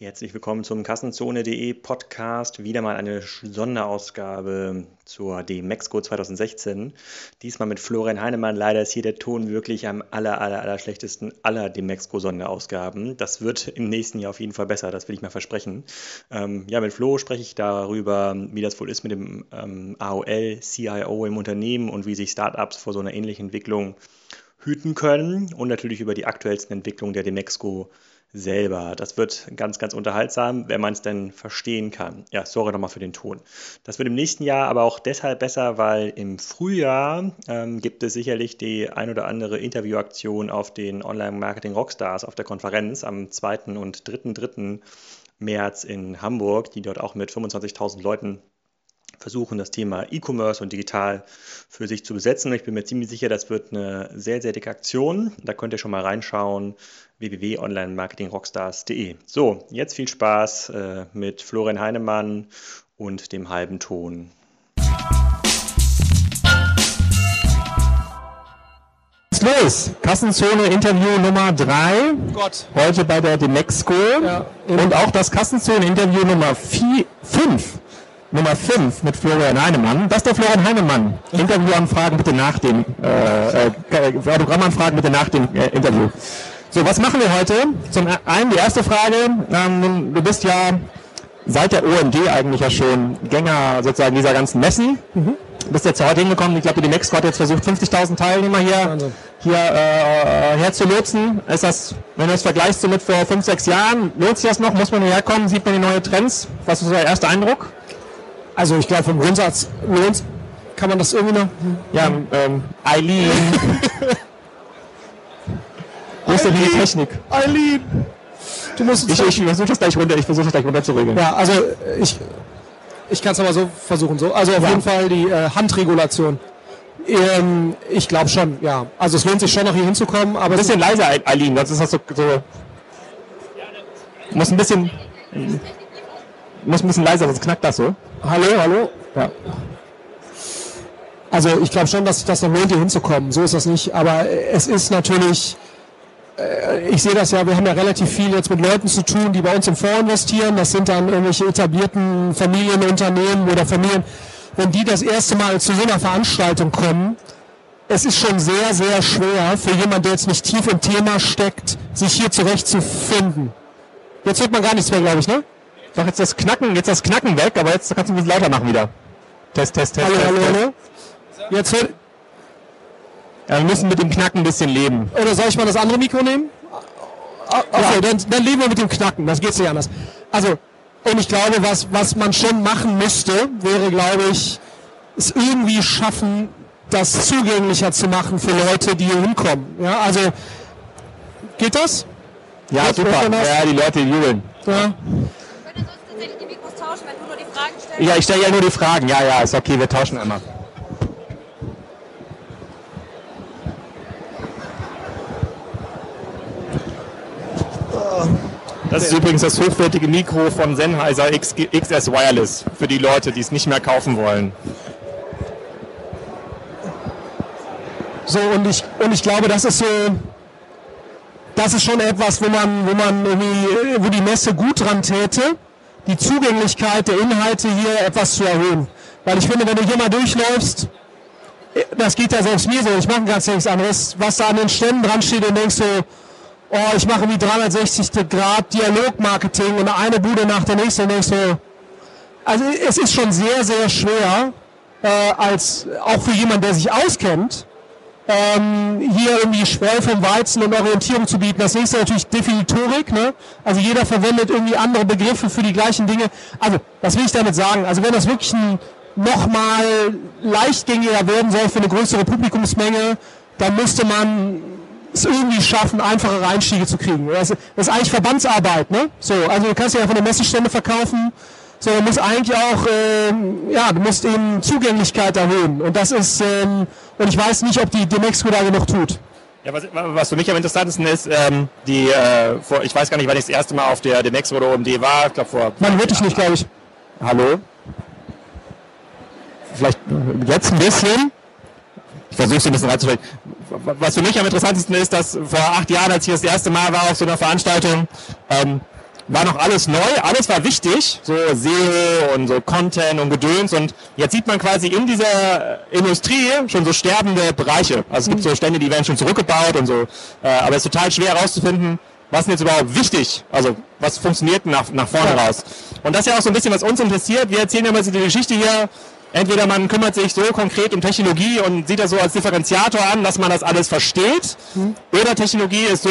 Herzlich willkommen zum Kassenzone.de Podcast. Wieder mal eine Sonderausgabe zur DMEXCO 2016. Diesmal mit Florian Heinemann. Leider ist hier der Ton wirklich am aller, aller, aller schlechtesten aller DMEXCO Sonderausgaben. Das wird im nächsten Jahr auf jeden Fall besser, das will ich mal versprechen. Ähm, ja, mit Flo spreche ich darüber, wie das wohl ist mit dem ähm, AOL, CIO im Unternehmen und wie sich Startups vor so einer ähnlichen Entwicklung hüten können und natürlich über die aktuellsten Entwicklungen der DMEXCO selber. Das wird ganz, ganz unterhaltsam, wenn man es denn verstehen kann. Ja, sorry nochmal für den Ton. Das wird im nächsten Jahr aber auch deshalb besser, weil im Frühjahr ähm, gibt es sicherlich die ein oder andere Interviewaktion auf den Online-Marketing Rockstars auf der Konferenz am 2. und 3.3. März in Hamburg, die dort auch mit 25.000 Leuten versuchen, das Thema E-Commerce und digital für sich zu besetzen. Ich bin mir ziemlich sicher, das wird eine sehr, sehr dicke Aktion. Da könnt ihr schon mal reinschauen www.onlinemarketingrockstars.de. So, jetzt viel Spaß äh, mit Florian Heinemann und dem halben Ton. los. Kassenzone Interview Nummer 3. Gott. Heute bei der Demexco. Ja, und auch das Kassenzone Interview Nummer 5. Nummer 5 mit Florian Heinemann. Das ist der Florian Heinemann. Interviewanfragen bitte nach dem, äh, äh, Autogrammanfragen bitte nach dem äh, Interview. So, was machen wir heute? Zum einen die erste Frage. Ähm, du bist ja seit der OMD eigentlich ja schon Gänger sozusagen dieser ganzen Messen. Mhm. Bist jetzt heute hingekommen. Ich glaube, die Nextco hat jetzt versucht, 50.000 Teilnehmer hier, hier äh, herzulotsen. Ist das, wenn du das vergleichst so mit vor 5, 6 Jahren, lohnt sich das noch? Muss man hierher kommen? Sieht man die neuen Trends? Was ist der erste Eindruck? Also ich glaube, vom Grundsatz lohnt kann man das irgendwie noch? Ja, ähm, Eileen. Wo ist denn die Technik? Eileen! Du musst ich, ich versuche das gleich runter, ich versuche das gleich runter zu regeln. Ja, also ich, ich kann es aber so versuchen. So. Also auf ja. jeden Fall die äh, Handregulation. Ähm, ich glaube schon, ja. Also es lohnt sich schon noch hier hinzukommen, aber. Ein bisschen leiser, Eileen, sonst ist das so. so muss ein bisschen. Muss ein bisschen leiser, sonst knackt das so. Hallo, hallo? Ja. Also ich glaube schon, dass das noch lohnt, hier hinzukommen. So ist das nicht. Aber es ist natürlich äh, ich sehe das ja, wir haben ja relativ viel jetzt mit Leuten zu tun, die bei uns im Fonds investieren. Das sind dann irgendwelche etablierten Familienunternehmen oder Familien. Wenn die das erste Mal zu so einer Veranstaltung kommen, es ist schon sehr, sehr schwer für jemanden, der jetzt nicht tief im Thema steckt, sich hier zurechtzufinden. Jetzt hört man gar nichts mehr, glaube ich, ne? Doch jetzt das Knacken, jetzt das Knacken weg, aber jetzt kannst du ein bisschen lauter machen wieder. Test, Test, Test. Hallo, hallo, hallo. Jetzt hört, ja, wir müssen mit dem Knacken ein bisschen leben. Oder soll ich mal das andere Mikro nehmen? Okay, ja. dann, dann leben wir mit dem Knacken, das geht nicht anders. Also, und ich glaube, was, was man schon machen müsste, wäre, glaube ich, es irgendwie schaffen, das zugänglicher zu machen für Leute, die hier hinkommen. Ja, also, geht das? Ja, Geht super. Ja, die Leute jubeln. Ja. Ja, ich stelle ja nur die Fragen. Ja, ja, ist okay, wir tauschen immer. Das ist übrigens das hochwertige Mikro von Sennheiser XS Wireless für die Leute, die es nicht mehr kaufen wollen. So, und ich, und ich glaube, das ist so, das ist schon etwas, wo man, wo man irgendwie, wo die Messe gut dran täte, die Zugänglichkeit der Inhalte hier etwas zu erhöhen. Weil ich finde, wenn du hier mal durchläufst, das geht ja selbst mir so, ich mache ganz nichts anderes, was da an den Ständen dran steht und denkst so, oh, ich mache wie 360 Grad Dialogmarketing und eine Bude nach der nächsten und denkst so, also es ist schon sehr, sehr schwer, äh, als auch für jemanden, der sich auskennt, ähm, hier irgendwie Spreu vom Weizen und Orientierung zu bieten. Das nächste natürlich Definitorik, ne? Also jeder verwendet irgendwie andere Begriffe für die gleichen Dinge. Also, was will ich damit sagen? Also wenn das wirklich ein nochmal leichtgängiger werden soll für eine größere Publikumsmenge, dann müsste man es irgendwie schaffen, einfache Einstiege zu kriegen. Das, ist eigentlich Verbandsarbeit, ne? So, also du kannst ja von der Messestände verkaufen, so, du musst eigentlich auch, ähm, ja, du musst eben Zugänglichkeit erhöhen. Und das ist, ähm, und ich weiß nicht, ob die Demexco da genug tut. Ja, was, was für mich am interessantesten ist, ähm, die, äh, vor, ich weiß gar nicht, wann ich das erste Mal auf der Demexco oder OMD war, ich glaube vor... Man hört dich nicht, glaube ich. Hallo? Vielleicht jetzt ein bisschen? Ich versuche es ein bisschen reinzustellen was für mich am interessantesten ist, dass vor acht Jahren, als ich das erste Mal war auf so einer Veranstaltung, ähm, war noch alles neu, alles war wichtig, so SEO und so Content und Gedöns und jetzt sieht man quasi in dieser Industrie schon so sterbende Bereiche. Also es gibt so Stände, die werden schon zurückgebaut und so, äh, aber es ist total schwer herauszufinden, was ist jetzt überhaupt wichtig? Also was funktioniert nach, nach vorne raus? Und das ist ja auch so ein bisschen, was uns interessiert. Wir erzählen ja mal die Geschichte hier. Entweder man kümmert sich so konkret um Technologie und sieht das so als Differenziator an, dass man das alles versteht. Mhm. Oder Technologie ist so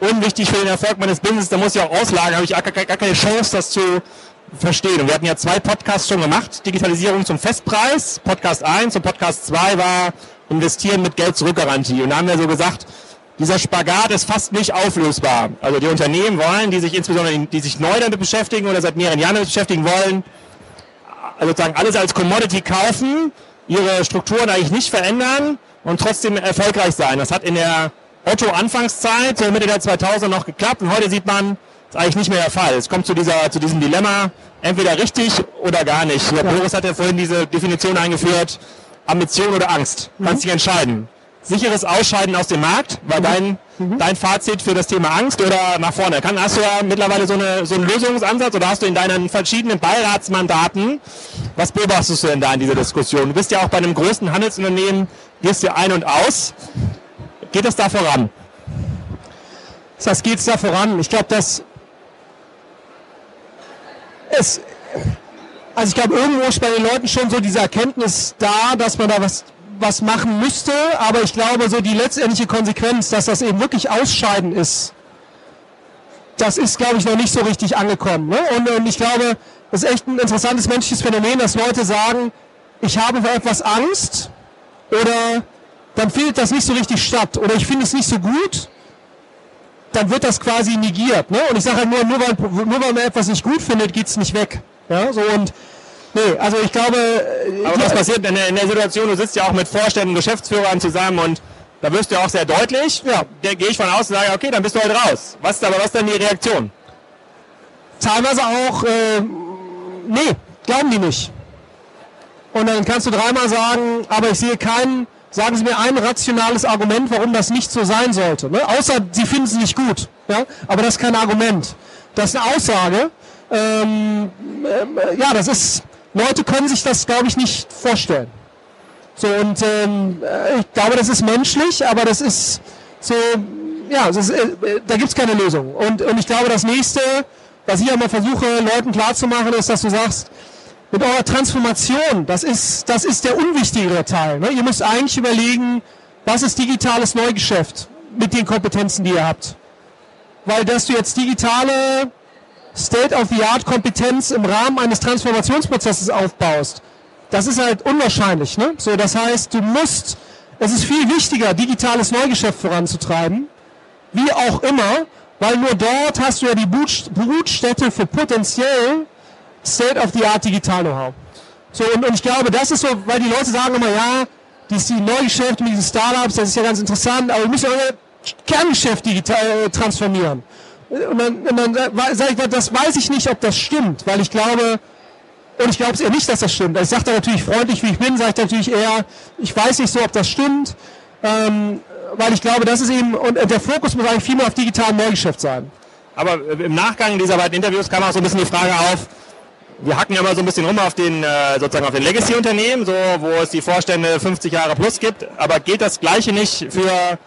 unwichtig für den Erfolg meines Business, da muss ich auch auslagen, habe ich gar, gar, gar keine Chance, das zu verstehen. Und wir hatten ja zwei Podcasts schon gemacht. Digitalisierung zum Festpreis. Podcast 1 und Podcast 2 war Investieren mit Geld zurückgarantie. Und da haben wir so gesagt, dieser Spagat ist fast nicht auflösbar. Also die Unternehmen wollen, die sich insbesondere, die sich neu damit beschäftigen oder seit mehreren Jahren damit beschäftigen wollen, also sozusagen alles als Commodity kaufen, ihre Strukturen eigentlich nicht verändern und trotzdem erfolgreich sein. Das hat in der Otto-Anfangszeit, so Mitte der 2000er noch geklappt und heute sieht man, das ist eigentlich nicht mehr der Fall. Es kommt zu, dieser, zu diesem Dilemma, entweder richtig oder gar nicht. Ja. Boris hat ja vorhin diese Definition eingeführt, Ambition oder Angst. Mhm. Kannst dich entscheiden sicheres Ausscheiden aus dem Markt? War mhm. dein, mhm. dein Fazit für das Thema Angst oder nach vorne? Kann, hast du ja mittlerweile so, eine, so einen Lösungsansatz oder hast du in deinen verschiedenen Beiratsmandaten, was beobachtest du denn da in dieser Diskussion? Du bist ja auch bei einem großen Handelsunternehmen, gehst ja ein und aus. Geht es da voran? Das geht es da voran. Ich glaube, dass es, also ich glaube, irgendwo ist bei den Leuten schon so diese Erkenntnis da, dass man da was was machen müsste, aber ich glaube, so die letztendliche Konsequenz, dass das eben wirklich Ausscheiden ist, das ist, glaube ich, noch nicht so richtig angekommen. Ne? Und, und ich glaube, das ist echt ein interessantes menschliches Phänomen, dass Leute sagen, ich habe vor etwas Angst oder dann findet das nicht so richtig statt oder ich finde es nicht so gut, dann wird das quasi negiert. Ne? Und ich sage halt nur, nur weil, nur weil man etwas nicht gut findet, geht es nicht weg. Ja? So, und Nee, also ich glaube. Äh, Aber was passiert in der, in der Situation? Du sitzt ja auch mit Vorständen, Geschäftsführern zusammen und da wirst du ja auch sehr deutlich. Ja. Da gehe ich von aus und sage, okay, dann bist du halt raus. Was ist aber was ist denn die Reaktion? Teilweise auch, äh, nee, glauben die nicht. Und dann kannst du dreimal sagen, aber ich sehe keinen, sagen Sie mir ein rationales Argument, warum das nicht so sein sollte. Ne? Außer Sie finden es nicht gut. Ja? Aber das ist kein Argument. Das ist eine Aussage. Ähm, äh, ja, das ist, Leute können sich das, glaube ich, nicht vorstellen. So, und ähm, äh, ich glaube, das ist menschlich, aber das ist so, ja, ist, äh, da gibt es keine Lösung. Und, und ich glaube, das nächste, was ich immer versuche, Leuten klarzumachen, ist, dass du sagst, mit eurer Transformation, das ist, das ist der unwichtigere Teil. Ne? Ihr müsst eigentlich überlegen, was ist digitales Neugeschäft mit den Kompetenzen, die ihr habt. Weil dass du jetzt digitale State-of-the-Art-Kompetenz im Rahmen eines Transformationsprozesses aufbaust, das ist halt unwahrscheinlich. Ne? So, das heißt, du musst, es ist viel wichtiger, digitales Neugeschäft voranzutreiben, wie auch immer, weil nur dort hast du ja die Brutstätte für potenziell State-of-the-Art Digital Know-how. So, und, und ich glaube, das ist so, weil die Leute sagen immer, ja, die, die Neugeschäfte mit diesen Startups, das ist ja ganz interessant, aber wir müssen euer Kerngeschäft digital äh, transformieren. Und dann, und dann sage ich, das weiß ich nicht, ob das stimmt, weil ich glaube, und ich glaube es eher nicht, dass das stimmt. Ich sage da natürlich freundlich, wie ich bin, sage ich natürlich eher, ich weiß nicht so, ob das stimmt, ähm, weil ich glaube, das ist eben, und der Fokus muss eigentlich viel mehr auf digitalem Neugeschäft sein. Aber im Nachgang dieser beiden Interviews kam auch so ein bisschen die Frage auf, wir hacken ja immer so ein bisschen rum auf den äh, sozusagen auf den Legacy-Unternehmen, so wo es die Vorstände 50 Jahre plus gibt, aber geht das Gleiche nicht für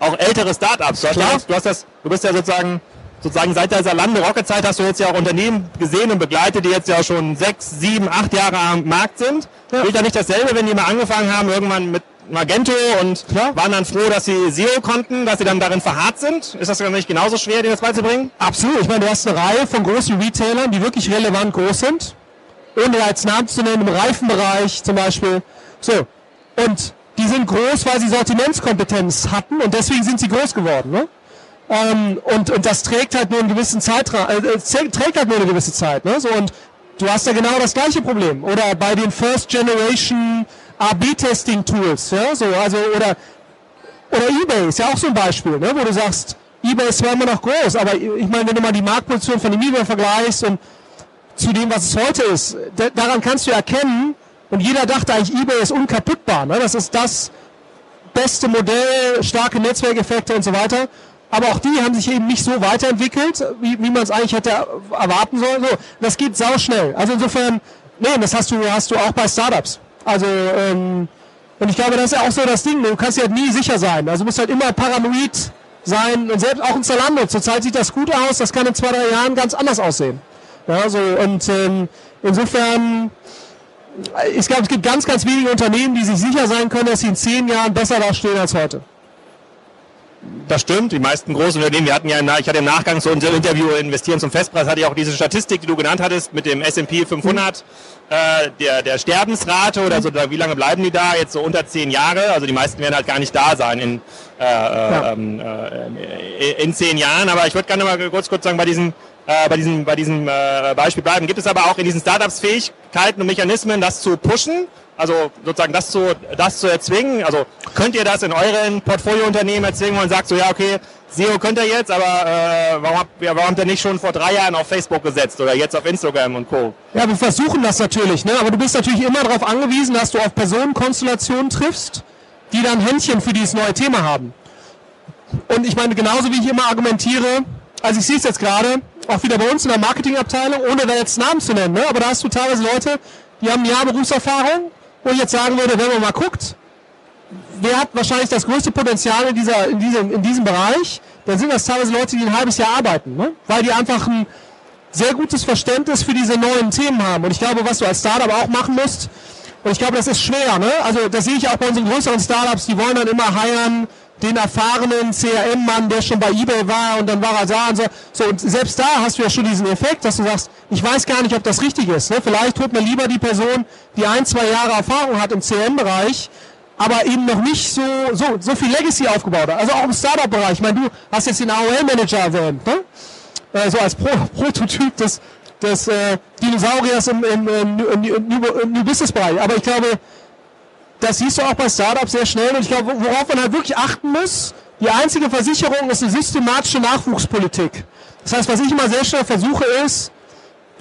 auch ältere Startups? Du, hast, du, hast das, du bist ja sozusagen sozusagen seit der Salando Rocket Zeit hast du jetzt ja auch Unternehmen gesehen und begleitet, die jetzt ja schon sechs, sieben, acht Jahre am Markt sind. Ja. Gilt ja nicht dasselbe, wenn die mal angefangen haben, irgendwann mit Magento und ja. waren dann froh, dass sie Zero konnten, dass sie dann darin verharrt sind? Ist das dann nicht genauso schwer, denen das beizubringen? Absolut. Ich meine, du hast eine Reihe von großen Retailern, die wirklich relevant groß sind. Ohne jetzt Namen zu nennen, im Reifenbereich zum Beispiel. So. Und die sind groß, weil sie Sortimentskompetenz hatten und deswegen sind sie groß geworden. Ne? Ähm, und, und das trägt halt nur einen gewissen Zeitraum, äh, äh trägt halt nur eine gewisse Zeit. Ne? So, und du hast ja genau das gleiche Problem. Oder bei den First Generation A-B-Testing Tools, ja, so, also, oder, oder eBay ist ja auch so ein Beispiel, ne, wo du sagst, eBay ist zwar immer noch groß, aber ich meine, wenn du mal die Marktposition von dem eBay vergleichst und zu dem, was es heute ist, daran kannst du erkennen, und jeder dachte eigentlich, eBay ist unkaputtbar, ne? das ist das beste Modell, starke Netzwerkeffekte und so weiter. aber auch die haben sich eben nicht so weiterentwickelt, wie, wie man es eigentlich hätte erwarten sollen. So, das geht sau schnell. Also insofern, nee, das hast du, hast du auch bei Startups. Also, ähm, und ich glaube, das ist ja auch so das Ding. Du kannst ja nie sicher sein. Also du musst halt immer paranoid sein. Und selbst auch in Zalando. Zurzeit sieht das gut aus. Das kann in zwei, drei Jahren ganz anders aussehen. Ja, so, und ähm, insofern, ich glaube, es gibt ganz, ganz wenige Unternehmen, die sich sicher sein können, dass sie in zehn Jahren besser dastehen als heute. Das stimmt, die meisten großen Unternehmen, wir hatten ja, ich hatte im Nachgang zu unserem Interview Investieren zum Festpreis, hatte ich auch diese Statistik, die du genannt hattest, mit dem S&P 500, äh, der, der Sterbensrate oder so, wie lange bleiben die da? Jetzt so unter zehn Jahre, also die meisten werden halt gar nicht da sein in, äh, ja. ähm, äh, in zehn Jahren, aber ich würde gerne mal kurz, kurz sagen, bei diesem äh, bei diesem, bei diesem äh, Beispiel bleiben. Gibt es aber auch in diesen Startups Fähigkeiten und Mechanismen, das zu pushen? Also sozusagen das zu, das zu erzwingen? Also könnt ihr das in euren Portfoliounternehmen erzwingen und sagt so, ja okay, SEO könnt ihr jetzt, aber äh, warum, habt, ja, warum habt ihr nicht schon vor drei Jahren auf Facebook gesetzt oder jetzt auf Instagram und Co.? Ja, wir versuchen das natürlich, ne? aber du bist natürlich immer darauf angewiesen, dass du auf Personenkonstellationen triffst, die dann Händchen für dieses neue Thema haben. Und ich meine, genauso wie ich immer argumentiere, also ich sehe es jetzt gerade, auch wieder bei uns in der Marketingabteilung, ohne da jetzt Namen zu nennen, ne? aber da hast du teilweise Leute, die haben Jahr Berufserfahrung, ich jetzt sagen würde, wenn man mal guckt, wer hat wahrscheinlich das größte Potenzial in, dieser, in, diesem, in diesem Bereich, dann sind das teilweise Leute, die ein halbes Jahr arbeiten, ne? weil die einfach ein sehr gutes Verständnis für diese neuen Themen haben. Und ich glaube, was du als Startup auch machen musst, und ich glaube, das ist schwer, ne? also das sehe ich auch bei unseren größeren Startups, die wollen dann immer heiren, den erfahrenen CRM-Mann, der schon bei eBay war und dann war er da und so. So, und selbst da hast du ja schon diesen Effekt, dass du sagst, ich weiß gar nicht, ob das richtig ist. Ne? Vielleicht holt man lieber die Person, die ein, zwei Jahre Erfahrung hat im CRM-Bereich, aber eben noch nicht so, so, so viel Legacy aufgebaut hat. Also auch im Startup-Bereich. Ich meine, du hast jetzt den AOL-Manager erwähnt, ne? äh, so als Pro Prototyp des, des äh, Dinosauriers im, im, im, im, im New Business-Bereich. Aber ich glaube, das siehst du auch bei Startups sehr schnell. Und ich glaube, worauf man halt wirklich achten muss, die einzige Versicherung ist eine systematische Nachwuchspolitik. Das heißt, was ich immer sehr schnell versuche, ist,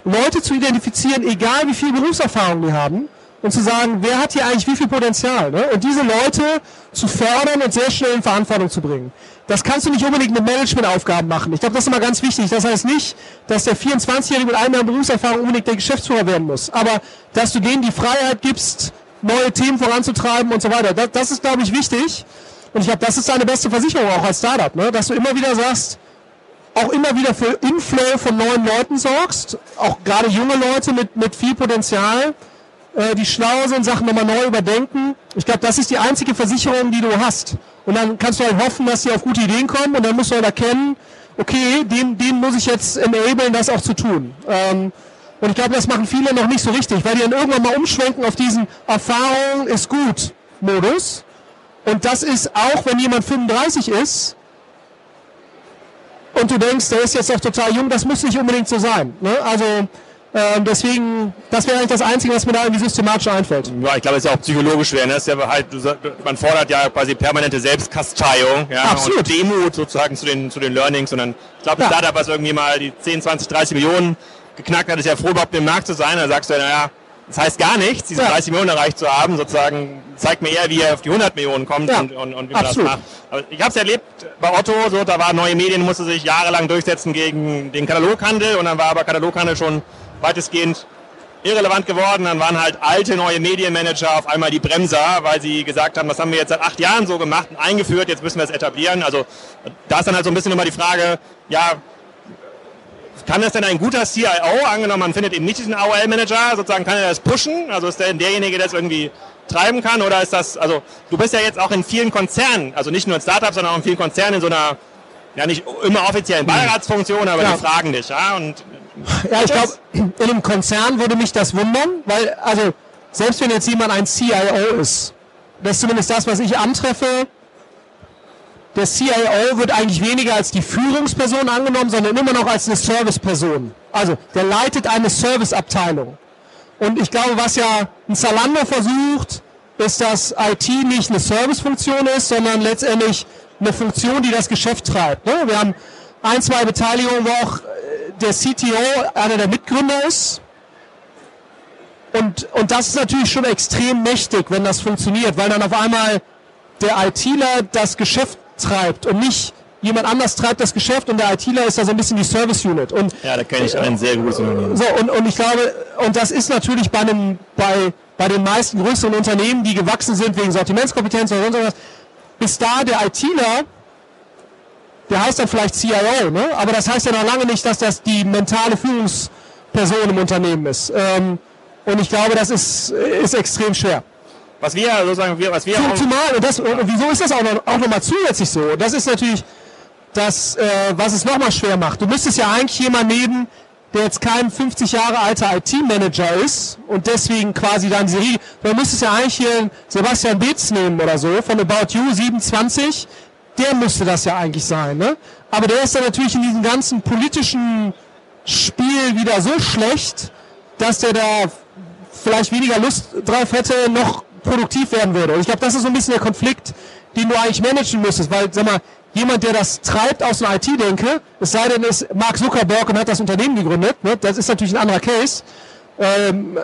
Leute zu identifizieren, egal wie viel Berufserfahrung die haben, und zu sagen, wer hat hier eigentlich wie viel Potenzial. Ne? Und diese Leute zu fördern und sehr schnell in Verantwortung zu bringen. Das kannst du nicht unbedingt mit Managementaufgaben machen. Ich glaube, das ist immer ganz wichtig. Das heißt nicht, dass der 24-Jährige mit einem Jahr Berufserfahrung unbedingt der Geschäftsführer werden muss. Aber dass du denen die Freiheit gibst, neue Themen voranzutreiben und so weiter. Das, das ist, glaube ich, wichtig. Und ich glaube, das ist deine beste Versicherung auch als Startup, ne? dass du immer wieder sagst, auch immer wieder für Inflow von neuen Leuten sorgst, auch gerade junge Leute mit, mit viel Potenzial, äh, die schlau sind, Sachen nochmal neu überdenken. Ich glaube, das ist die einzige Versicherung, die du hast. Und dann kannst du halt hoffen, dass sie auf gute Ideen kommen und dann musst du halt erkennen, okay, den, den muss ich jetzt enablen, das auch zu tun. Ähm, und ich glaube, das machen viele noch nicht so richtig, weil die dann irgendwann mal umschwenken auf diesen Erfahrung ist gut Modus. Und das ist auch, wenn jemand 35 ist und du denkst, der ist jetzt noch total jung, das muss nicht unbedingt so sein. Ne? Also äh, deswegen, das wäre eigentlich das Einzige, was mir da irgendwie systematisch einfällt. Ja, ich glaube, es ist ja auch psychologisch schwer. Ne? ist ja halt, man fordert ja quasi permanente Selbstkasteiung ja? Absolut. und Demut sozusagen zu den, zu den Learnings. Und dann, ich glaube, ja. Startup, was irgendwie mal die 10, 20, 30 Millionen geknackt hat, ist ja froh, überhaupt im Markt zu sein. Da sagst du, naja, das heißt gar nichts, diese ja. 30 Millionen erreicht zu haben, sozusagen, zeigt mir eher, wie er auf die 100 Millionen kommt ja. und, und, und, wie man Absolut. das macht. Aber ich habe es erlebt bei Otto, so, da war neue Medien, musste sich jahrelang durchsetzen gegen den Kataloghandel und dann war aber Kataloghandel schon weitestgehend irrelevant geworden. Dann waren halt alte neue Medienmanager auf einmal die Bremser, weil sie gesagt haben, das haben wir jetzt seit acht Jahren so gemacht und eingeführt, jetzt müssen wir es etablieren. Also da ist dann halt so ein bisschen immer die Frage, ja, kann das denn ein guter CIO, angenommen man findet eben nicht diesen AOL-Manager, sozusagen kann er das pushen? Also ist der derjenige, der das irgendwie treiben kann? Oder ist das, also du bist ja jetzt auch in vielen Konzernen, also nicht nur in Startups, sondern auch in vielen Konzernen in so einer, ja nicht immer offiziellen hm. Beiratsfunktion, aber ja. die fragen dich, ja? Und ja, ich glaube, in einem Konzern würde mich das wundern, weil, also selbst wenn jetzt jemand ein CIO ist, das ist zumindest das, was ich antreffe, der CIO wird eigentlich weniger als die Führungsperson angenommen, sondern immer noch als eine Serviceperson. Also der leitet eine Serviceabteilung. Und ich glaube, was ja ein Zalando versucht, ist, dass IT nicht eine Servicefunktion ist, sondern letztendlich eine Funktion, die das Geschäft treibt. Ne? Wir haben ein, zwei Beteiligungen, wo auch äh, der CTO einer der Mitgründer ist. Und, und das ist natürlich schon extrem mächtig, wenn das funktioniert, weil dann auf einmal der ITler das Geschäft treibt und nicht jemand anders treibt das Geschäft und der ITler ist da so ein bisschen die Service Unit. Und, ja, da kenne ich ein sehr gutes Unternehmen. So, und, und ich glaube, und das ist natürlich bei einem, bei, bei den meisten größeren Unternehmen, die gewachsen sind wegen Sortimentskompetenz oder sonst was, bis da der ITler, der heißt dann vielleicht CIO, ne? aber das heißt ja noch lange nicht, dass das die mentale Führungsperson im Unternehmen ist. Ähm, und ich glaube, das ist, ist extrem schwer. Was wir sozusagen, was wir auch Zumal, und, das, und wieso ist das auch noch, auch noch mal zusätzlich so? Das ist natürlich das, äh, was es nochmal schwer macht. Du müsstest ja eigentlich jemanden nehmen, der jetzt kein 50 Jahre alter IT-Manager ist und deswegen quasi dann Serie, du müsstest ja eigentlich hier Sebastian Beetz nehmen oder so, von About You 27, der müsste das ja eigentlich sein, ne? Aber der ist dann natürlich in diesem ganzen politischen Spiel wieder so schlecht, dass der da vielleicht weniger Lust drauf hätte, noch produktiv werden würde. Und ich glaube, das ist so ein bisschen der Konflikt, den du eigentlich managen müsstest, weil, sag mal, jemand, der das treibt aus einer IT-Denke, es sei denn, es ist Mark Zuckerberg und hat das Unternehmen gegründet, ne? das ist natürlich ein anderer Case. Ähm,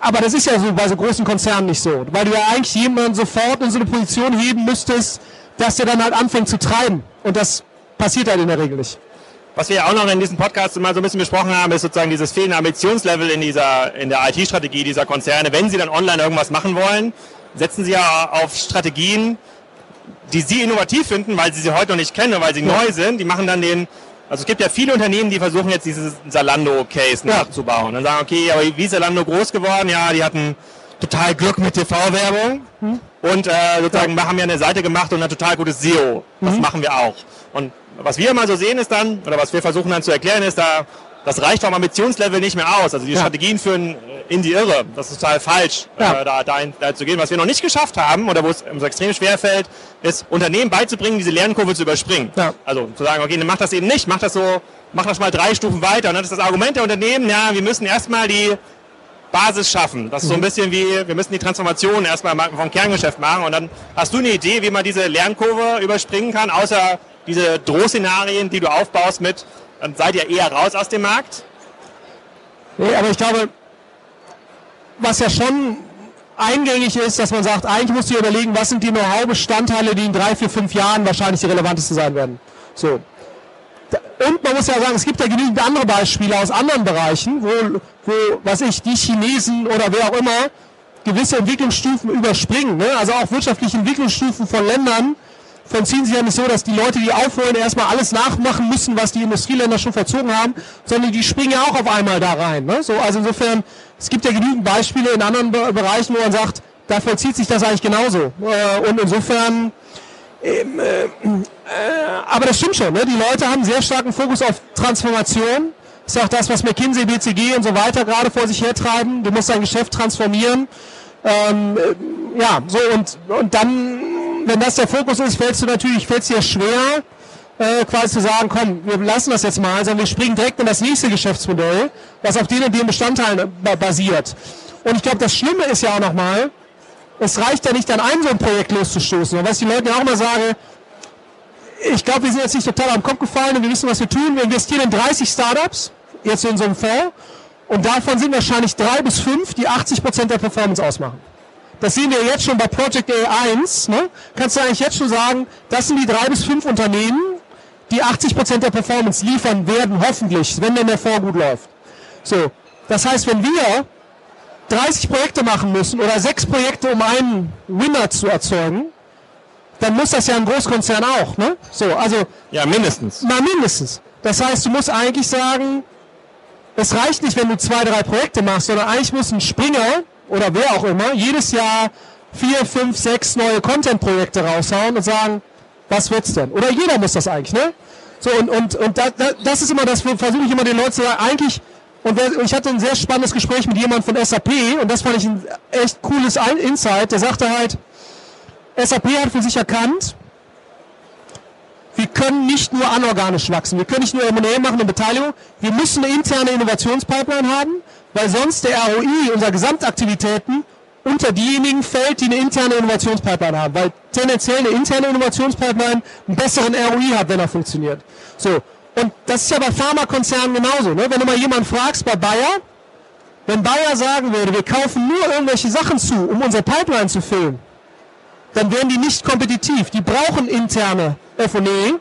aber das ist ja so bei so großen Konzernen nicht so, weil du ja eigentlich jemanden sofort in so eine Position heben müsstest, dass der dann halt anfängt zu treiben. Und das passiert halt in der Regel nicht. Was wir ja auch noch in diesem Podcast mal so ein bisschen besprochen haben, ist sozusagen dieses fehlende Ambitionslevel in dieser, in der IT-Strategie dieser Konzerne. Wenn sie dann online irgendwas machen wollen, setzen sie ja auf Strategien, die sie innovativ finden, weil sie sie heute noch nicht kennen, weil sie ja. neu sind. Die machen dann den, also es gibt ja viele Unternehmen, die versuchen jetzt dieses Zalando-Case ja. nachzubauen. Dann sagen, okay, aber wie ist Zalando groß geworden? Ja, die hatten total Glück mit TV-Werbung hm. und äh, sozusagen ja. haben ja eine Seite gemacht und ein total gutes SEO. Das mhm. machen wir auch. Und was wir mal so sehen ist dann, oder was wir versuchen dann zu erklären, ist da, das reicht vom Ambitionslevel nicht mehr aus. Also die ja. Strategien führen in die Irre. Das ist total falsch, ja. äh, da, da, da, zu gehen. Was wir noch nicht geschafft haben, oder wo es uns extrem schwer fällt, ist Unternehmen beizubringen, diese Lernkurve zu überspringen. Ja. Also zu sagen, okay, dann mach das eben nicht, mach das so, mach das mal drei Stufen weiter. Und dann ist das Argument der Unternehmen, ja, wir müssen erstmal die Basis schaffen. Das ist so ein mhm. bisschen wie, wir müssen die Transformation erstmal vom Kerngeschäft machen und dann hast du eine Idee, wie man diese Lernkurve überspringen kann, außer diese Drohszenarien, die du aufbaust mit, dann seid ihr eher raus aus dem Markt? Nee, aber ich glaube, was ja schon eingängig ist, dass man sagt, eigentlich musst du dir überlegen, was sind die Know-how-Bestandteile, die in drei, vier, fünf Jahren wahrscheinlich die relevantesten sein werden. So. Und man muss ja sagen, es gibt ja genügend andere Beispiele aus anderen Bereichen, wo, wo was ich, die Chinesen oder wer auch immer gewisse Entwicklungsstufen überspringen. Ne? Also auch wirtschaftliche Entwicklungsstufen von Ländern, vollziehen sich ja nicht so, dass die Leute, die aufholen, erstmal alles nachmachen müssen, was die Industrieländer schon vollzogen haben, sondern die springen ja auch auf einmal da rein. Ne? So, also insofern, es gibt ja genügend Beispiele in anderen Be Bereichen, wo man sagt, da vollzieht sich das eigentlich genauso. Äh, und insofern, ähm, äh, äh, aber das stimmt schon, ne? die Leute haben sehr starken Fokus auf Transformation. Das ist auch das, was McKinsey, BCG und so weiter gerade vor sich hertreiben. Du musst dein Geschäft transformieren. Ähm, äh, ja, so und, und dann wenn das der Fokus ist, fällt du natürlich, fällt es dir schwer, äh, quasi zu sagen, komm, wir lassen das jetzt mal, sondern wir springen direkt in das nächste Geschäftsmodell, was auf den und den Bestandteilen basiert. Und ich glaube, das Schlimme ist ja auch nochmal, es reicht ja nicht, dann ein so ein Projekt loszustoßen. Und was ich den Leuten ja auch immer sage, ich glaube, wir sind jetzt nicht total am Kopf gefallen und wir wissen, was wir tun. Wir investieren in 30 Startups, jetzt in so einem Fonds, und davon sind wahrscheinlich drei bis fünf, die 80 Prozent der Performance ausmachen. Das sehen wir jetzt schon bei Project A1. Ne? Kannst du eigentlich jetzt schon sagen, das sind die drei bis fünf Unternehmen, die 80 Prozent der Performance liefern werden, hoffentlich, wenn denn der Fonds gut läuft. So, das heißt, wenn wir 30 Projekte machen müssen oder sechs Projekte, um einen Winner zu erzeugen, dann muss das ja ein Großkonzern auch, ne? So, also. Ja, mindestens. Mal mindestens. Das heißt, du musst eigentlich sagen, es reicht nicht, wenn du zwei, drei Projekte machst, sondern eigentlich muss ein Springer oder wer auch immer jedes Jahr vier, fünf, sechs neue Content-Projekte raushauen und sagen, was wird's denn? Oder jeder muss das eigentlich, ne? So, und, und, und da, da, das ist immer das, versuche ich immer den Leuten zu sagen, eigentlich, und ich hatte ein sehr spannendes Gespräch mit jemandem von SAP und das fand ich ein echt cooles Insight, der sagte halt, SAP hat für sich erkannt, wir können nicht nur anorganisch wachsen, wir können nicht nur M&A machen und Beteiligung, wir müssen eine interne Innovationspipeline haben, weil sonst der ROI unserer Gesamtaktivitäten unter diejenigen fällt, die eine interne Innovationspipeline haben, weil tendenziell eine interne Innovationspipeline einen besseren ROI hat, wenn er funktioniert. So. Und das ist ja bei Pharmakonzernen genauso. Ne? Wenn du mal jemanden fragst bei Bayer, wenn Bayer sagen würde, wir kaufen nur irgendwelche Sachen zu, um unsere Pipeline zu füllen, dann wären die nicht kompetitiv. Die brauchen interne F&E.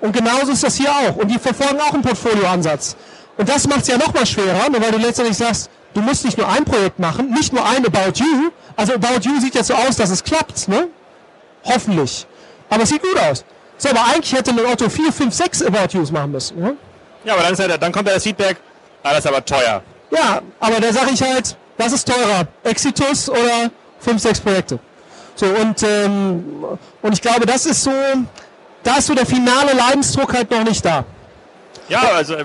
Und genauso ist das hier auch. Und die verfolgen auch einen Portfolioansatz. Und das macht es ja noch mal schwerer, ne, weil du letztendlich sagst, du musst nicht nur ein Projekt machen, nicht nur ein About You. Also About You sieht jetzt so aus, dass es klappt, ne? Hoffentlich. Aber es sieht gut aus. So, aber eigentlich hätte ein Otto 4, 5, 6 About Yous machen müssen. Ne? Ja, aber dann, ist ja, dann kommt ja das Feedback, ah, das ist aber teuer. Ja, aber da sage ich halt, was ist teurer? Exitus oder 5, 6 Projekte? So, und, ähm, und ich glaube, das ist so, da ist so der finale Leidensdruck halt noch nicht da. Ja, also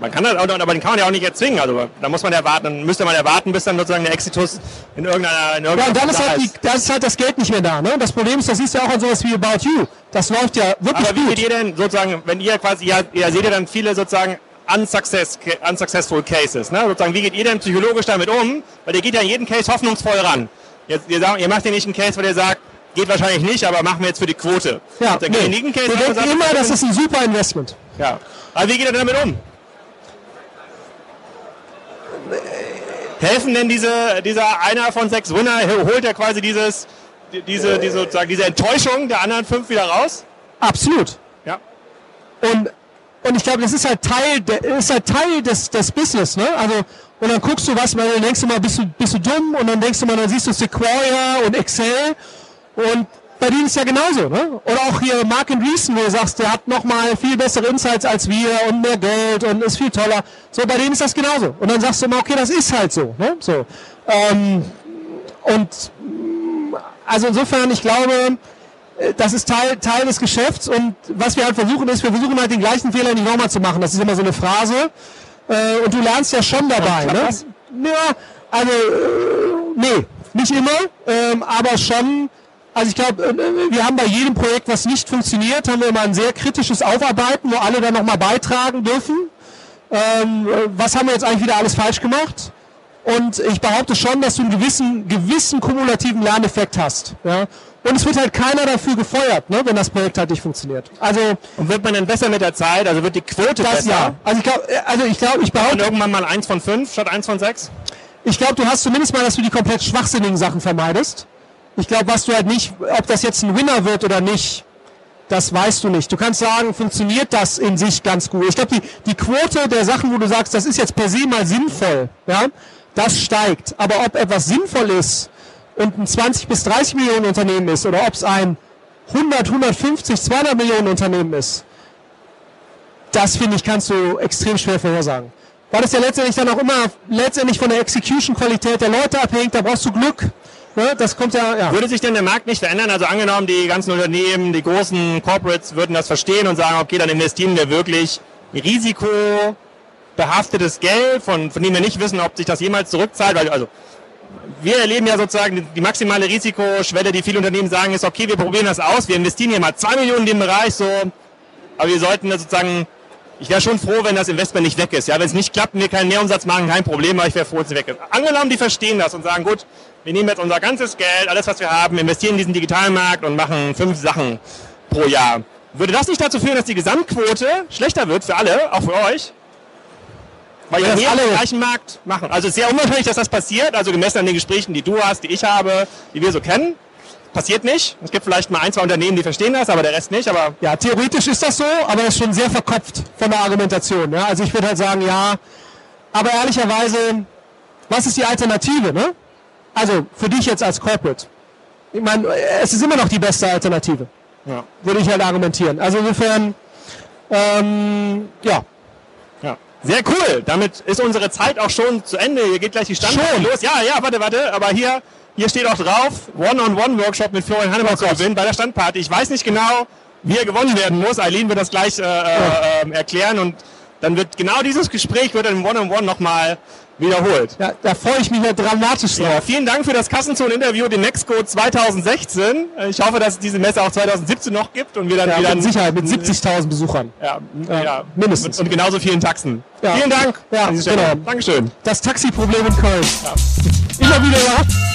man kann das, aber den kann man ja auch nicht erzwingen. Also da muss man ja warten, dann müsste man ja warten, bis dann sozusagen der Exitus in irgendeiner, in irgendeiner Ja, und dann ist halt, die, das ist halt das Geld nicht mehr da. Ne? Das Problem ist, das siehst du ja auch an sowas wie About You. Das läuft ja wirklich Aber wie gut. geht ihr denn sozusagen, wenn ihr quasi, ihr, ihr seht ja dann viele sozusagen unsuccess, unsuccessful cases. Ne? Sozusagen, wie geht ihr denn psychologisch damit um? Weil ihr geht ja in jeden Case hoffnungsvoll ran. Jetzt, ihr, sagt, ihr macht ja nicht einen Case, weil ihr sagt, geht wahrscheinlich nicht, aber machen wir jetzt für die Quote. Ja, nee. Case wir denken immer, das ist ein super Investment. Ja. Aber wie geht ihr denn damit um? Helfen denn diese, dieser einer von sechs Winner, holt er quasi dieses, diese, diese, sozusagen diese Enttäuschung der anderen fünf wieder raus? Absolut. Ja. Und, und ich glaube, das ist halt Teil, der, ist halt Teil des, des Business, ne? Also, und dann guckst du was, weil dann denkst du mal, bist du, bist du dumm? Und dann denkst du mal, dann siehst du Sequoia und Excel und bei denen ist ja genauso, ne? Oder auch hier Mark Andreessen, wo du sagst, der hat nochmal viel bessere Insights als wir und mehr Geld und ist viel toller. So, bei denen ist das genauso. Und dann sagst du immer, okay, das ist halt so, ne? So. Ähm, und also insofern, ich glaube, äh, das ist Teil, Teil des Geschäfts und was wir halt versuchen ist, wir versuchen halt den gleichen Fehler nicht nochmal zu machen. Das ist immer so eine Phrase. Äh, und du lernst ja schon dabei, ne? Ja, also, äh, nee, nicht immer, ähm, aber schon also ich glaube, äh, wir haben bei jedem Projekt, was nicht funktioniert, haben wir immer ein sehr kritisches Aufarbeiten, wo alle dann nochmal beitragen dürfen. Ähm, was haben wir jetzt eigentlich wieder alles falsch gemacht? Und ich behaupte schon, dass du einen gewissen, gewissen kumulativen Lerneffekt hast. Ja? Und es wird halt keiner dafür gefeuert, ne, wenn das Projekt halt nicht funktioniert. Also und wird man dann besser mit der Zeit? Also wird die Quote das besser? Ja. Also ich glaube, also ich glaube, ich behaupte. Und irgendwann mal eins von fünf statt eins von sechs? Ich glaube, du hast zumindest mal, dass du die komplett schwachsinnigen Sachen vermeidest. Ich glaube, was du halt nicht, ob das jetzt ein Winner wird oder nicht, das weißt du nicht. Du kannst sagen, funktioniert das in sich ganz gut. Ich glaube, die, die Quote der Sachen, wo du sagst, das ist jetzt per se mal sinnvoll, ja, das steigt. Aber ob etwas sinnvoll ist und ein 20 bis 30 Millionen Unternehmen ist oder ob es ein 100, 150, 200 Millionen Unternehmen ist, das finde ich, kannst du extrem schwer vorhersagen. Weil das ja letztendlich dann auch immer letztendlich von der Execution-Qualität der Leute abhängt, da brauchst du Glück. Ne, das kommt ja, ja. Würde sich denn der Markt nicht verändern? Also angenommen, die ganzen Unternehmen, die großen Corporates würden das verstehen und sagen, okay, dann investieren wir wirklich risikobehaftetes Geld, von, von dem wir nicht wissen, ob sich das jemals zurückzahlt. Weil, also wir erleben ja sozusagen die maximale Risikoschwelle, die viele Unternehmen sagen, ist, okay, wir probieren das aus, wir investieren hier mal zwei Millionen in den Bereich, so, aber wir sollten sozusagen ich wäre schon froh, wenn das Investment nicht weg ist. Ja, wenn es nicht klappt und wir keinen Mehrumsatz machen, kein Problem, aber ich wäre froh, wenn es weg ist. Angenommen, die verstehen das und sagen, gut, wir nehmen jetzt unser ganzes Geld, alles was wir haben, investieren in diesen digitalen Markt und machen fünf Sachen pro Jahr. Würde das nicht dazu führen, dass die Gesamtquote schlechter wird für alle, auch für euch? Weil ja, alle den gleichen Markt machen. Also es ist sehr unwahrscheinlich, dass das passiert, also gemessen an den Gesprächen, die du hast, die ich habe, die wir so kennen. Passiert nicht. Es gibt vielleicht mal ein, zwei Unternehmen, die verstehen das, aber der Rest nicht. Aber ja, theoretisch ist das so, aber es ist schon sehr verkopft von der Argumentation. Ja? Also ich würde halt sagen, ja, aber ehrlicherweise, was ist die Alternative? Ne? Also für dich jetzt als Corporate. Ich meine, es ist immer noch die beste Alternative. Ja. Würde ich halt argumentieren. Also insofern, ähm, ja. Ja. Sehr cool. Damit ist unsere Zeit auch schon zu Ende. Hier geht gleich die Standparty los. Ja, ja, warte, warte. Aber hier, hier steht auch drauf, One-on-One-Workshop mit Florian Hannemann oh zu gewinnen bei der Standparty. Ich weiß nicht genau, wie er gewonnen werden muss. Eileen wird das gleich äh, äh, erklären und dann wird genau dieses Gespräch wird im One-on-One -on -One nochmal wiederholt. Ja, da freue ich mich ja dramatisch drauf. Ja, vielen Dank für das Kassenzone-Interview, den Nexco 2016. Ich hoffe, dass es diese Messe auch 2017 noch gibt und wir dann ja, wieder... Mit Sicherheit, mit 70.000 Besuchern. Ja, ja, mindestens. Und, genauso vielen Taxen. Ja. Vielen Dank. Ja, genau. Dankeschön. Das Taxiproblem in Köln. Immer wieder, ja.